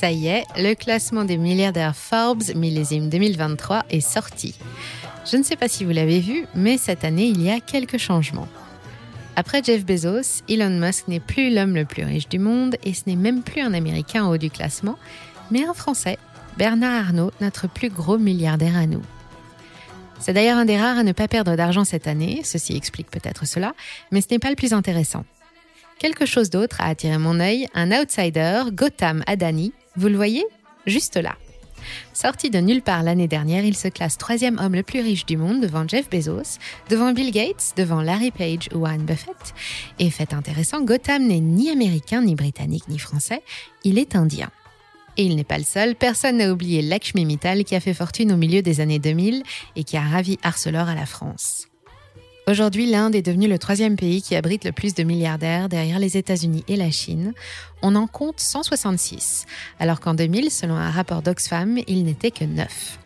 Ça y est, le classement des milliardaires Forbes millésime 2023 est sorti. Je ne sais pas si vous l'avez vu, mais cette année, il y a quelques changements. Après Jeff Bezos, Elon Musk n'est plus l'homme le plus riche du monde et ce n'est même plus un Américain en haut du classement, mais un Français, Bernard Arnault, notre plus gros milliardaire à nous. C'est d'ailleurs un des rares à ne pas perdre d'argent cette année, ceci explique peut-être cela, mais ce n'est pas le plus intéressant. Quelque chose d'autre a attiré mon œil, un outsider, Gotham Adani, vous le voyez Juste là. Sorti de nulle part l'année dernière, il se classe troisième homme le plus riche du monde devant Jeff Bezos, devant Bill Gates, devant Larry Page ou Warren Buffett. Et fait intéressant, Gotham n'est ni américain, ni britannique, ni français, il est indien. Et il n'est pas le seul, personne n'a oublié Lakshmi Mittal qui a fait fortune au milieu des années 2000 et qui a ravi Arcelor à la France. Aujourd'hui, l'Inde est devenue le troisième pays qui abrite le plus de milliardaires derrière les États-Unis et la Chine. On en compte 166, alors qu'en 2000, selon un rapport d'Oxfam, il n'était que 9.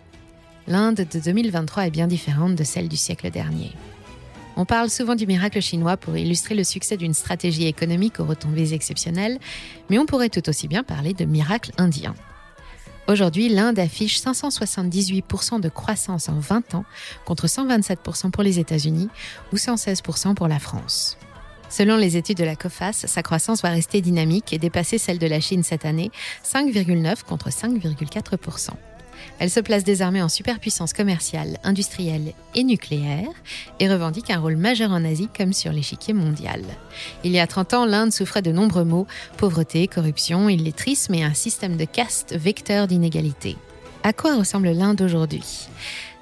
L'Inde de 2023 est bien différente de celle du siècle dernier. On parle souvent du miracle chinois pour illustrer le succès d'une stratégie économique aux retombées exceptionnelles, mais on pourrait tout aussi bien parler de miracle indien. Aujourd'hui, l'Inde affiche 578% de croissance en 20 ans contre 127% pour les États-Unis ou 116% pour la France. Selon les études de la COFAS, sa croissance va rester dynamique et dépasser celle de la Chine cette année, 5,9 contre 5,4%. Elle se place désormais en superpuissance commerciale, industrielle et nucléaire et revendique un rôle majeur en Asie comme sur l'échiquier mondial. Il y a 30 ans, l'Inde souffrait de nombreux maux, pauvreté, corruption, illettrisme et un système de caste vecteur d'inégalité. À quoi ressemble l'Inde aujourd'hui?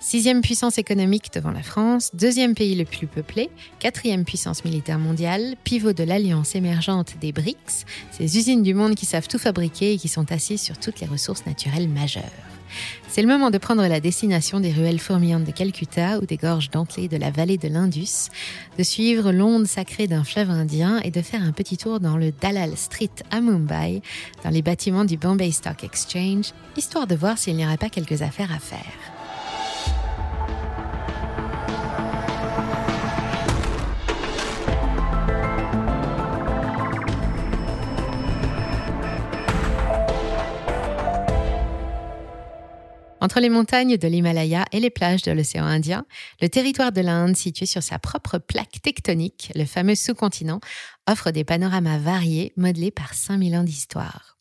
Sixième puissance économique devant la France, deuxième pays le plus peuplé, quatrième puissance militaire mondiale, pivot de l'alliance émergente des BRICS, ces usines du monde qui savent tout fabriquer et qui sont assises sur toutes les ressources naturelles majeures. C'est le moment de prendre la destination des ruelles fourmillantes de Calcutta ou des gorges dentelées de la vallée de l'Indus, de suivre l'onde sacrée d'un fleuve indien et de faire un petit tour dans le Dalal Street à Mumbai, dans les bâtiments du Bombay Stock Exchange, histoire de voir s'il n'y aurait pas quelques affaires à faire. Entre les montagnes de l'Himalaya et les plages de l'océan Indien, le territoire de l'Inde, situé sur sa propre plaque tectonique, le fameux sous-continent, offre des panoramas variés modelés par 5000 ans d'histoire.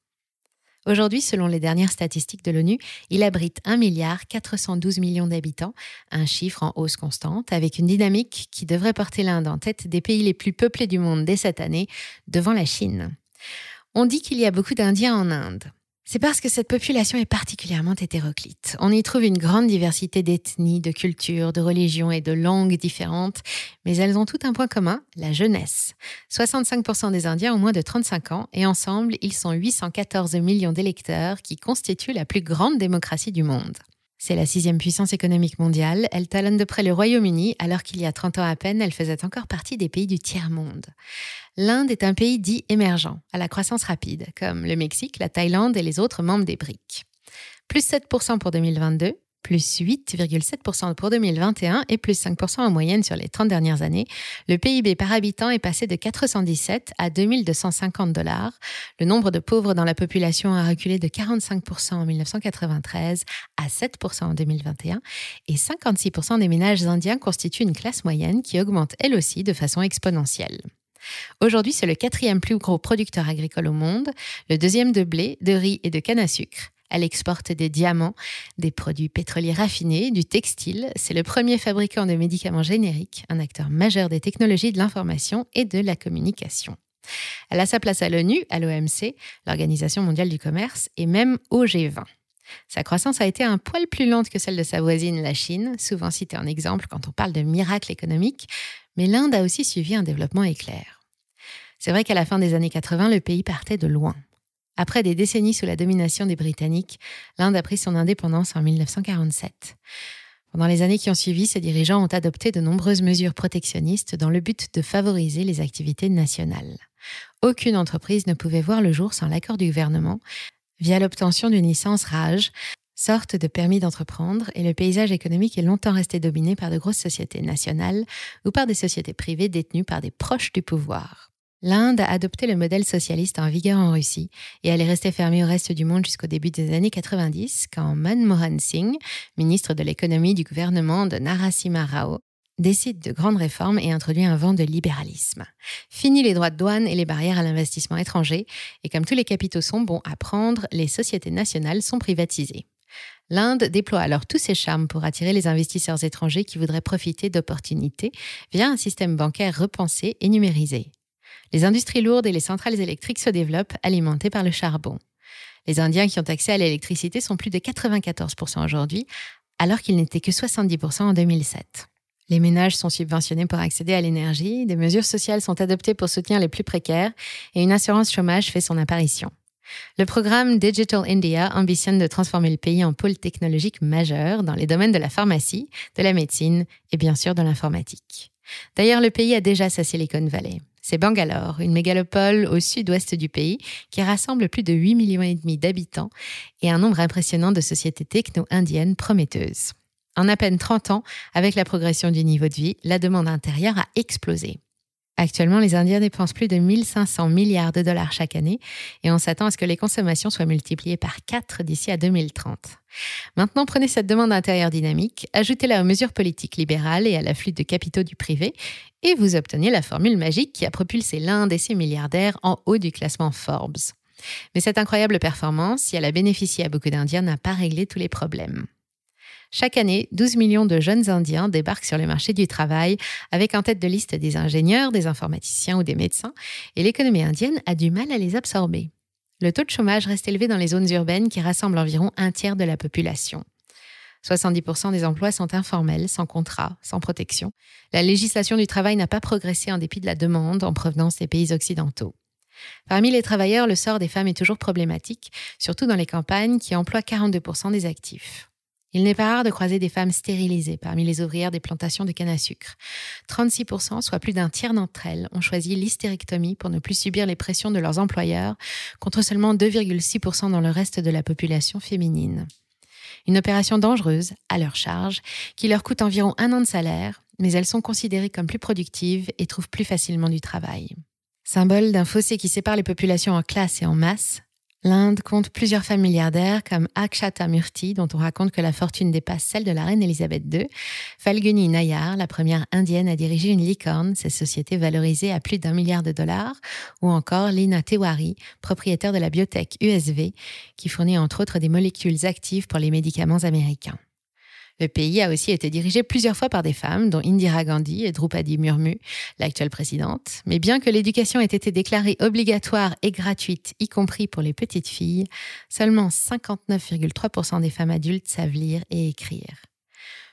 Aujourd'hui, selon les dernières statistiques de l'ONU, il abrite 1 milliard 412 millions d'habitants, un chiffre en hausse constante, avec une dynamique qui devrait porter l'Inde en tête des pays les plus peuplés du monde dès cette année, devant la Chine. On dit qu'il y a beaucoup d'Indiens en Inde. C'est parce que cette population est particulièrement hétéroclite. On y trouve une grande diversité d'ethnies, de cultures, de religions et de langues différentes, mais elles ont tout un point commun, la jeunesse. 65% des Indiens ont moins de 35 ans et ensemble, ils sont 814 millions d'électeurs qui constituent la plus grande démocratie du monde. C'est la sixième puissance économique mondiale. Elle talonne de près le Royaume-Uni, alors qu'il y a 30 ans à peine, elle faisait encore partie des pays du tiers-monde. L'Inde est un pays dit émergent, à la croissance rapide, comme le Mexique, la Thaïlande et les autres membres des BRIC. Plus 7% pour 2022, plus 8,7% pour 2021 et plus 5% en moyenne sur les 30 dernières années, le PIB par habitant est passé de 417 à 2250 dollars. Le nombre de pauvres dans la population a reculé de 45% en 1993 à 7% en 2021 et 56% des ménages indiens constituent une classe moyenne qui augmente elle aussi de façon exponentielle. Aujourd'hui, c'est le quatrième plus gros producteur agricole au monde, le deuxième de blé, de riz et de canne à sucre. Elle exporte des diamants, des produits pétroliers raffinés, du textile. C'est le premier fabricant de médicaments génériques, un acteur majeur des technologies de l'information et de la communication. Elle a sa place à l'ONU, à l'OMC, l'Organisation mondiale du commerce, et même au G20. Sa croissance a été un poil plus lente que celle de sa voisine, la Chine, souvent citée en exemple quand on parle de miracle économique, mais l'Inde a aussi suivi un développement éclair. C'est vrai qu'à la fin des années 80, le pays partait de loin. Après des décennies sous la domination des Britanniques, l'Inde a pris son indépendance en 1947. Pendant les années qui ont suivi, ses dirigeants ont adopté de nombreuses mesures protectionnistes dans le but de favoriser les activités nationales. Aucune entreprise ne pouvait voir le jour sans l'accord du gouvernement, via l'obtention d'une licence RAJ, sorte de permis d'entreprendre, et le paysage économique est longtemps resté dominé par de grosses sociétés nationales ou par des sociétés privées détenues par des proches du pouvoir. L'Inde a adopté le modèle socialiste en vigueur en Russie et elle est restée fermée au reste du monde jusqu'au début des années 90 quand Manmohan Singh, ministre de l'économie du gouvernement de Narasimha Rao, décide de grandes réformes et introduit un vent de libéralisme. Fini les droits de douane et les barrières à l'investissement étranger, et comme tous les capitaux sont bons à prendre, les sociétés nationales sont privatisées. L'Inde déploie alors tous ses charmes pour attirer les investisseurs étrangers qui voudraient profiter d'opportunités via un système bancaire repensé et numérisé. Les industries lourdes et les centrales électriques se développent, alimentées par le charbon. Les Indiens qui ont accès à l'électricité sont plus de 94% aujourd'hui, alors qu'ils n'étaient que 70% en 2007. Les ménages sont subventionnés pour accéder à l'énergie, des mesures sociales sont adoptées pour soutenir les plus précaires et une assurance chômage fait son apparition. Le programme Digital India ambitionne de transformer le pays en pôle technologique majeur dans les domaines de la pharmacie, de la médecine et bien sûr de l'informatique. D'ailleurs, le pays a déjà sa Silicon Valley. C'est Bangalore, une mégalopole au sud-ouest du pays qui rassemble plus de 8 millions et demi d'habitants et un nombre impressionnant de sociétés techno-indiennes prometteuses. En à peine 30 ans, avec la progression du niveau de vie, la demande intérieure a explosé. Actuellement, les Indiens dépensent plus de 1500 milliards de dollars chaque année et on s'attend à ce que les consommations soient multipliées par 4 d'ici à 2030. Maintenant, prenez cette demande intérieure dynamique, ajoutez-la aux mesures politiques libérales et à l'afflux de capitaux du privé et vous obtenez la formule magique qui a propulsé l'Inde et ses milliardaires en haut du classement Forbes. Mais cette incroyable performance, si elle a bénéficié à beaucoup d'Indiens, n'a pas réglé tous les problèmes. Chaque année, 12 millions de jeunes Indiens débarquent sur le marché du travail avec en tête de liste des ingénieurs, des informaticiens ou des médecins, et l'économie indienne a du mal à les absorber. Le taux de chômage reste élevé dans les zones urbaines qui rassemblent environ un tiers de la population. 70% des emplois sont informels, sans contrat, sans protection. La législation du travail n'a pas progressé en dépit de la demande en provenance des pays occidentaux. Parmi les travailleurs, le sort des femmes est toujours problématique, surtout dans les campagnes qui emploient 42% des actifs. Il n'est pas rare de croiser des femmes stérilisées parmi les ouvrières des plantations de canne à sucre. 36%, soit plus d'un tiers d'entre elles, ont choisi l'hystérectomie pour ne plus subir les pressions de leurs employeurs, contre seulement 2,6% dans le reste de la population féminine. Une opération dangereuse, à leur charge, qui leur coûte environ un an de salaire, mais elles sont considérées comme plus productives et trouvent plus facilement du travail. Symbole d'un fossé qui sépare les populations en classe et en masse, L'Inde compte plusieurs femmes milliardaires comme Akshata Murthy, dont on raconte que la fortune dépasse celle de la reine Elisabeth II, Falguni Nayar, la première indienne à diriger une licorne, cette société valorisée à plus d'un milliard de dollars, ou encore Lina Tewari, propriétaire de la biotech USV, qui fournit entre autres des molécules actives pour les médicaments américains. Le pays a aussi été dirigé plusieurs fois par des femmes, dont Indira Gandhi et Drupadi Murmu, l'actuelle présidente. Mais bien que l'éducation ait été déclarée obligatoire et gratuite, y compris pour les petites filles, seulement 59,3% des femmes adultes savent lire et écrire.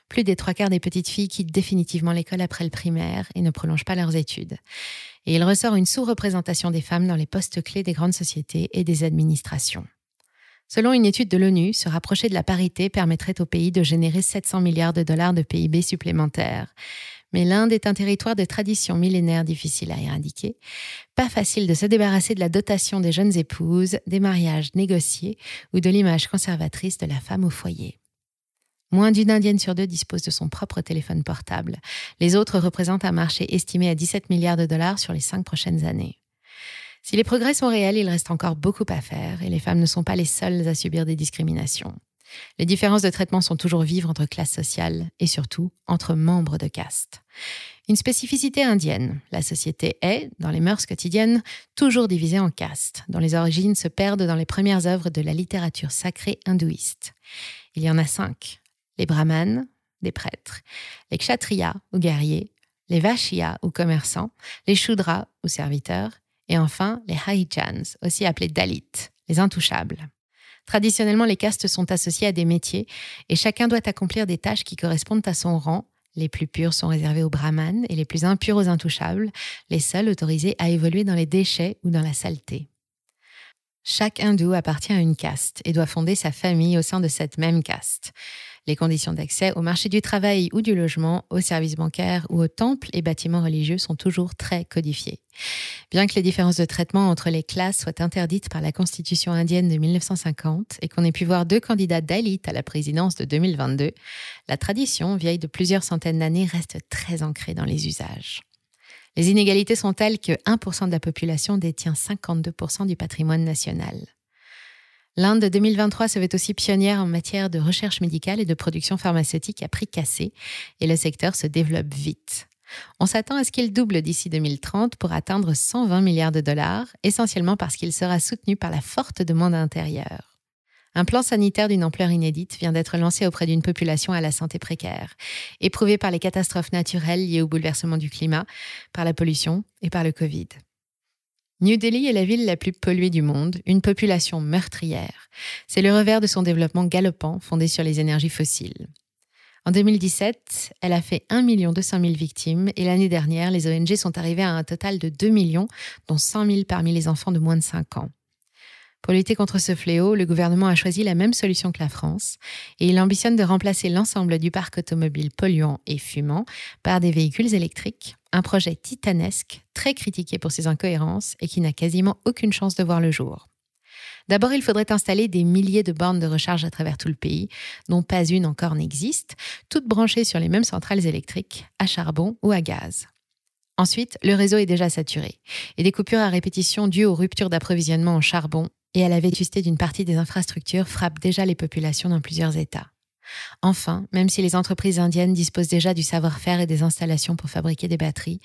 Plus des trois quarts des petites filles quittent définitivement l'école après le primaire et ne prolongent pas leurs études. Et il ressort une sous-représentation des femmes dans les postes clés des grandes sociétés et des administrations. Selon une étude de l'ONU, se rapprocher de la parité permettrait au pays de générer 700 milliards de dollars de PIB supplémentaires. Mais l'Inde est un territoire de tradition millénaire difficile à éradiquer. Pas facile de se débarrasser de la dotation des jeunes épouses, des mariages négociés ou de l'image conservatrice de la femme au foyer. Moins d'une Indienne sur deux dispose de son propre téléphone portable. Les autres représentent un marché estimé à 17 milliards de dollars sur les cinq prochaines années. Si les progrès sont réels, il reste encore beaucoup à faire et les femmes ne sont pas les seules à subir des discriminations. Les différences de traitement sont toujours vives entre classes sociales et surtout entre membres de caste. Une spécificité indienne, la société est, dans les mœurs quotidiennes, toujours divisée en castes, dont les origines se perdent dans les premières œuvres de la littérature sacrée hindouiste. Il y en a cinq. Les brahmanes, des prêtres, les kshatriyas ou guerriers, les vashyas ou commerçants, les shudras ou serviteurs, et enfin, les Haijans, aussi appelés Dalits, les intouchables. Traditionnellement, les castes sont associées à des métiers et chacun doit accomplir des tâches qui correspondent à son rang. Les plus purs sont réservés aux brahmanes et les plus impurs aux intouchables, les seuls autorisés à évoluer dans les déchets ou dans la saleté. Chaque hindou appartient à une caste et doit fonder sa famille au sein de cette même caste. Les conditions d'accès au marché du travail ou du logement, aux services bancaires ou aux temples et bâtiments religieux sont toujours très codifiées. Bien que les différences de traitement entre les classes soient interdites par la Constitution indienne de 1950 et qu'on ait pu voir deux candidats Dalit à la présidence de 2022, la tradition, vieille de plusieurs centaines d'années, reste très ancrée dans les usages. Les inégalités sont telles que 1% de la population détient 52% du patrimoine national. L'Inde de 2023 se veut aussi pionnière en matière de recherche médicale et de production pharmaceutique à prix cassé, et le secteur se développe vite. On s'attend à ce qu'il double d'ici 2030 pour atteindre 120 milliards de dollars, essentiellement parce qu'il sera soutenu par la forte demande intérieure. Un plan sanitaire d'une ampleur inédite vient d'être lancé auprès d'une population à la santé précaire, éprouvée par les catastrophes naturelles liées au bouleversement du climat, par la pollution et par le Covid. New Delhi est la ville la plus polluée du monde, une population meurtrière. C'est le revers de son développement galopant fondé sur les énergies fossiles. En 2017, elle a fait 1 200 000 victimes et l'année dernière, les ONG sont arrivées à un total de 2 millions, dont 100 000 parmi les enfants de moins de 5 ans. Pour lutter contre ce fléau, le gouvernement a choisi la même solution que la France et il ambitionne de remplacer l'ensemble du parc automobile polluant et fumant par des véhicules électriques, un projet titanesque, très critiqué pour ses incohérences et qui n'a quasiment aucune chance de voir le jour. D'abord, il faudrait installer des milliers de bornes de recharge à travers tout le pays, dont pas une encore n'existe, toutes branchées sur les mêmes centrales électriques, à charbon ou à gaz. Ensuite, le réseau est déjà saturé, et des coupures à répétition dues aux ruptures d'approvisionnement en charbon et à la vétusté d'une partie des infrastructures frappent déjà les populations dans plusieurs États. Enfin, même si les entreprises indiennes disposent déjà du savoir-faire et des installations pour fabriquer des batteries,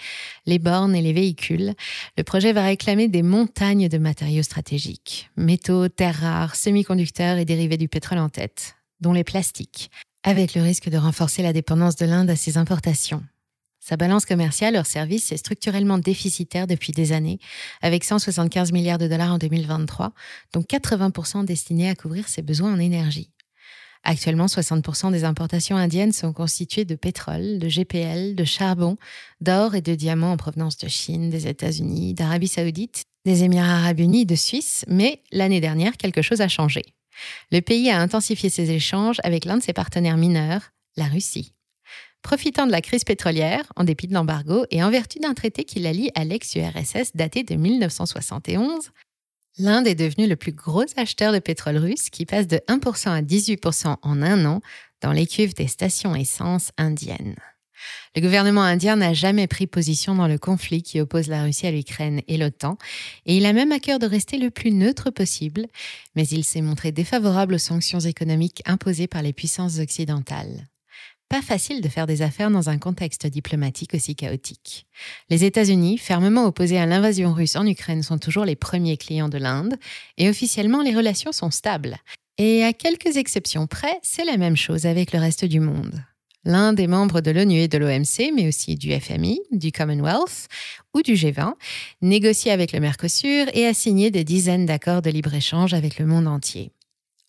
les bornes et les véhicules, le projet va réclamer des montagnes de matériaux stratégiques, métaux, terres rares, semi-conducteurs et dérivés du pétrole en tête, dont les plastiques, avec le risque de renforcer la dépendance de l'Inde à ses importations. Sa balance commerciale hors service est structurellement déficitaire depuis des années, avec 175 milliards de dollars en 2023, dont 80% destinés à couvrir ses besoins en énergie. Actuellement, 60% des importations indiennes sont constituées de pétrole, de GPL, de charbon, d'or et de diamants en provenance de Chine, des États-Unis, d'Arabie saoudite, des Émirats arabes unis, de Suisse, mais l'année dernière, quelque chose a changé. Le pays a intensifié ses échanges avec l'un de ses partenaires mineurs, la Russie. Profitant de la crise pétrolière, en dépit de l'embargo et en vertu d'un traité qui la lie à l'ex-URSS daté de 1971, l'Inde est devenue le plus gros acheteur de pétrole russe qui passe de 1% à 18% en un an dans les cuves des stations essence indiennes. Le gouvernement indien n'a jamais pris position dans le conflit qui oppose la Russie à l'Ukraine et l'OTAN, et il a même à cœur de rester le plus neutre possible, mais il s'est montré défavorable aux sanctions économiques imposées par les puissances occidentales pas facile de faire des affaires dans un contexte diplomatique aussi chaotique. Les États-Unis, fermement opposés à l'invasion russe en Ukraine, sont toujours les premiers clients de l'Inde, et officiellement les relations sont stables. Et à quelques exceptions près, c'est la même chose avec le reste du monde. L'Inde est membre de l'ONU et de l'OMC, mais aussi du FMI, du Commonwealth ou du G20, négocie avec le Mercosur et a signé des dizaines d'accords de libre-échange avec le monde entier.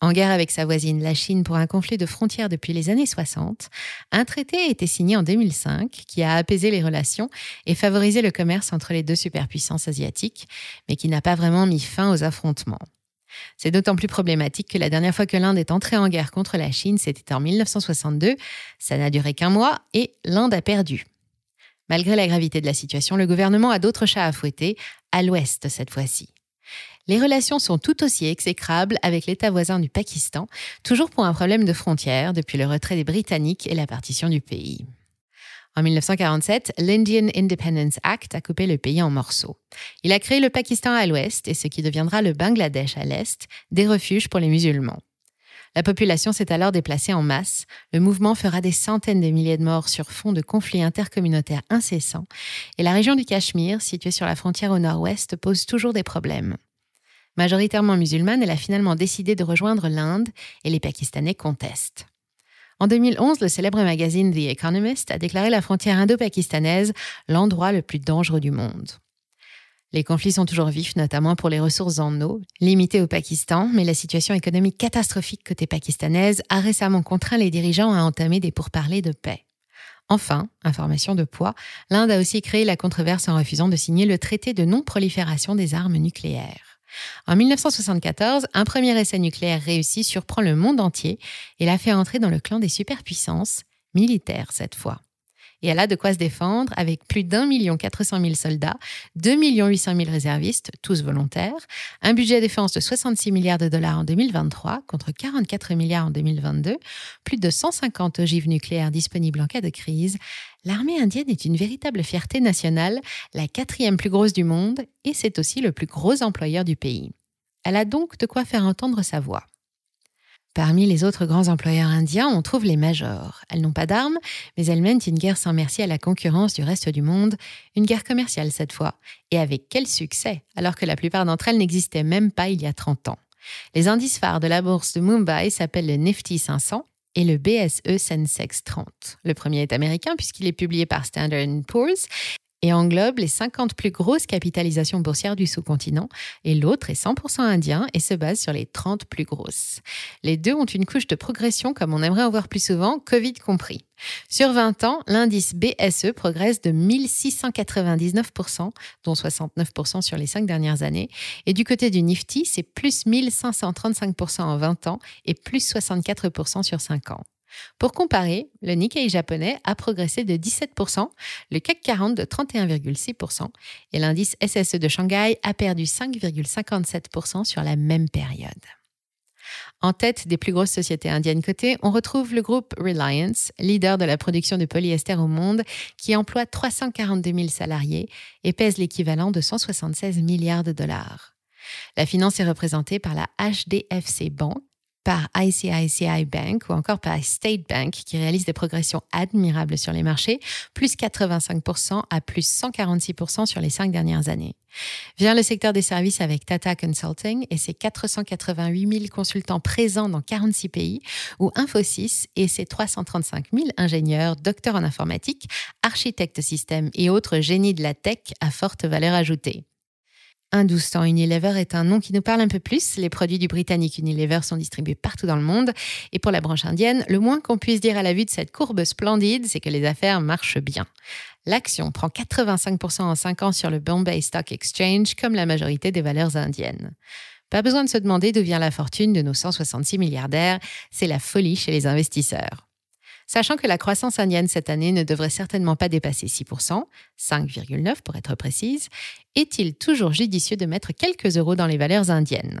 En guerre avec sa voisine, la Chine, pour un conflit de frontières depuis les années 60, un traité a été signé en 2005 qui a apaisé les relations et favorisé le commerce entre les deux superpuissances asiatiques, mais qui n'a pas vraiment mis fin aux affrontements. C'est d'autant plus problématique que la dernière fois que l'Inde est entrée en guerre contre la Chine, c'était en 1962. Ça n'a duré qu'un mois et l'Inde a perdu. Malgré la gravité de la situation, le gouvernement a d'autres chats à fouetter, à l'ouest cette fois-ci les relations sont tout aussi exécrables avec l'État voisin du Pakistan, toujours pour un problème de frontières depuis le retrait des Britanniques et la partition du pays. En 1947, l'Indian Independence Act a coupé le pays en morceaux. Il a créé le Pakistan à l'ouest et ce qui deviendra le Bangladesh à l'est, des refuges pour les musulmans. La population s'est alors déplacée en masse. Le mouvement fera des centaines de milliers de morts sur fond de conflits intercommunautaires incessants. Et la région du Cachemire, située sur la frontière au nord-ouest, pose toujours des problèmes. Majoritairement musulmane, elle a finalement décidé de rejoindre l'Inde et les Pakistanais contestent. En 2011, le célèbre magazine The Economist a déclaré la frontière indo-pakistanaise l'endroit le plus dangereux du monde. Les conflits sont toujours vifs, notamment pour les ressources en eau, limitées au Pakistan, mais la situation économique catastrophique côté pakistanaise a récemment contraint les dirigeants à entamer des pourparlers de paix. Enfin, information de poids, l'Inde a aussi créé la controverse en refusant de signer le traité de non-prolifération des armes nucléaires. En 1974, un premier essai nucléaire réussi surprend le monde entier et l'a fait entrer dans le clan des superpuissances, militaires cette fois. Et elle a de quoi se défendre avec plus d'un million quatre cent mille soldats, 2 800 000 réservistes, tous volontaires, un budget défense de 66 milliards de dollars en 2023 contre 44 milliards en 2022, plus de 150 ogives nucléaires disponibles en cas de crise. L'armée indienne est une véritable fierté nationale, la quatrième plus grosse du monde, et c'est aussi le plus gros employeur du pays. Elle a donc de quoi faire entendre sa voix. Parmi les autres grands employeurs indiens, on trouve les majors. Elles n'ont pas d'armes, mais elles mènent une guerre sans merci à la concurrence du reste du monde, une guerre commerciale cette fois. Et avec quel succès, alors que la plupart d'entre elles n'existaient même pas il y a 30 ans. Les indices phares de la bourse de Mumbai s'appellent le Nifty 500 et le BSE Sensex 30. Le premier est américain puisqu'il est publié par Standard Poor's et englobe les 50 plus grosses capitalisations boursières du sous-continent, et l'autre est 100% indien et se base sur les 30 plus grosses. Les deux ont une couche de progression comme on aimerait en voir plus souvent, Covid compris. Sur 20 ans, l'indice BSE progresse de 1699%, dont 69% sur les 5 dernières années. Et du côté du Nifty, c'est plus 1535% en 20 ans et plus 64% sur 5 ans. Pour comparer, le Nikkei japonais a progressé de 17%, le CAC 40 de 31,6% et l'indice SSE de Shanghai a perdu 5,57% sur la même période. En tête des plus grosses sociétés indiennes cotées, on retrouve le groupe Reliance, leader de la production de polyester au monde, qui emploie 342 000 salariés et pèse l'équivalent de 176 milliards de dollars. La finance est représentée par la HDFC Bank, par ICICI Bank ou encore par State Bank qui réalise des progressions admirables sur les marchés, plus 85% à plus 146% sur les cinq dernières années. Vient le secteur des services avec Tata Consulting et ses 488 000 consultants présents dans 46 pays, ou Infosys et ses 335 000 ingénieurs, docteurs en informatique, architectes systèmes et autres génies de la tech à forte valeur ajoutée. Hindustan Unilever est un nom qui nous parle un peu plus. Les produits du britannique Unilever sont distribués partout dans le monde. Et pour la branche indienne, le moins qu'on puisse dire à la vue de cette courbe splendide, c'est que les affaires marchent bien. L'action prend 85% en 5 ans sur le Bombay Stock Exchange, comme la majorité des valeurs indiennes. Pas besoin de se demander d'où vient la fortune de nos 166 milliardaires, c'est la folie chez les investisseurs. Sachant que la croissance indienne cette année ne devrait certainement pas dépasser 6%, 5,9% pour être précise, est-il toujours judicieux de mettre quelques euros dans les valeurs indiennes?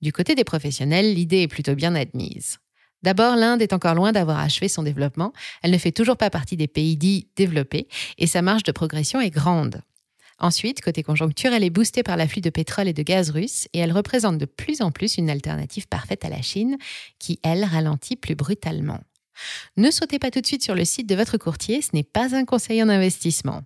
Du côté des professionnels, l'idée est plutôt bien admise. D'abord, l'Inde est encore loin d'avoir achevé son développement, elle ne fait toujours pas partie des pays dits développés, et sa marge de progression est grande. Ensuite, côté conjoncture, elle est boostée par l'afflux de pétrole et de gaz russe et elle représente de plus en plus une alternative parfaite à la Chine qui, elle, ralentit plus brutalement. Ne sautez pas tout de suite sur le site de votre courtier, ce n'est pas un conseil en investissement.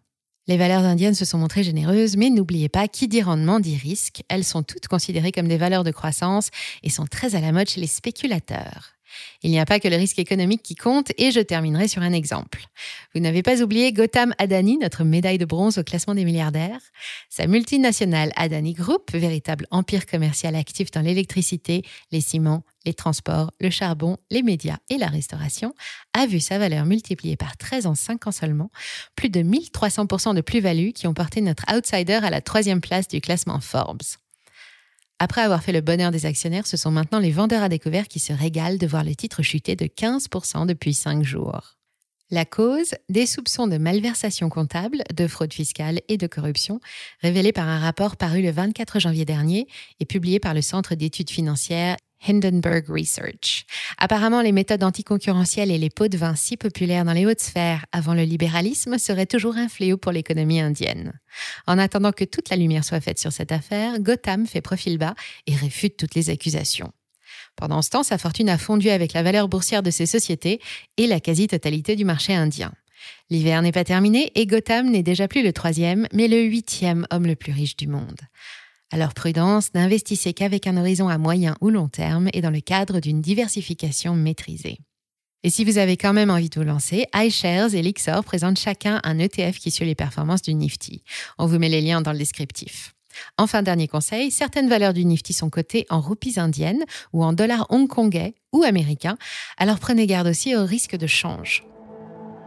Les valeurs indiennes se sont montrées généreuses, mais n'oubliez pas, qui dit rendement dit risque. Elles sont toutes considérées comme des valeurs de croissance et sont très à la mode chez les spéculateurs. Il n'y a pas que le risque économique qui compte et je terminerai sur un exemple. Vous n'avez pas oublié Gotham Adani, notre médaille de bronze au classement des milliardaires. Sa multinationale Adani Group, véritable empire commercial actif dans l'électricité, les ciments, les transports, le charbon, les médias et la restauration, a vu sa valeur multipliée par 13 en 5 ans seulement, plus de 1300% de plus-value qui ont porté notre outsider à la troisième place du classement Forbes. Après avoir fait le bonheur des actionnaires, ce sont maintenant les vendeurs à découvert qui se régalent de voir le titre chuter de 15% depuis 5 jours. La cause Des soupçons de malversation comptable, de fraude fiscale et de corruption, révélés par un rapport paru le 24 janvier dernier et publié par le Centre d'études financières Hindenburg Research. Apparemment, les méthodes anticoncurrentielles et les pots de vin si populaires dans les hautes sphères avant le libéralisme seraient toujours un fléau pour l'économie indienne. En attendant que toute la lumière soit faite sur cette affaire, Gotham fait profil bas et réfute toutes les accusations. Pendant ce temps, sa fortune a fondu avec la valeur boursière de ses sociétés et la quasi-totalité du marché indien. L'hiver n'est pas terminé et Gotham n'est déjà plus le troisième, mais le huitième homme le plus riche du monde. Alors prudence, n'investissez qu'avec un horizon à moyen ou long terme et dans le cadre d'une diversification maîtrisée. Et si vous avez quand même envie de vous lancer, iShares et Lixor présentent chacun un ETF qui suit les performances du Nifty. On vous met les liens dans le descriptif. Enfin, dernier conseil, certaines valeurs du Nifty sont cotées en roupies indiennes ou en dollars hongkongais ou américains, alors prenez garde aussi au risque de change.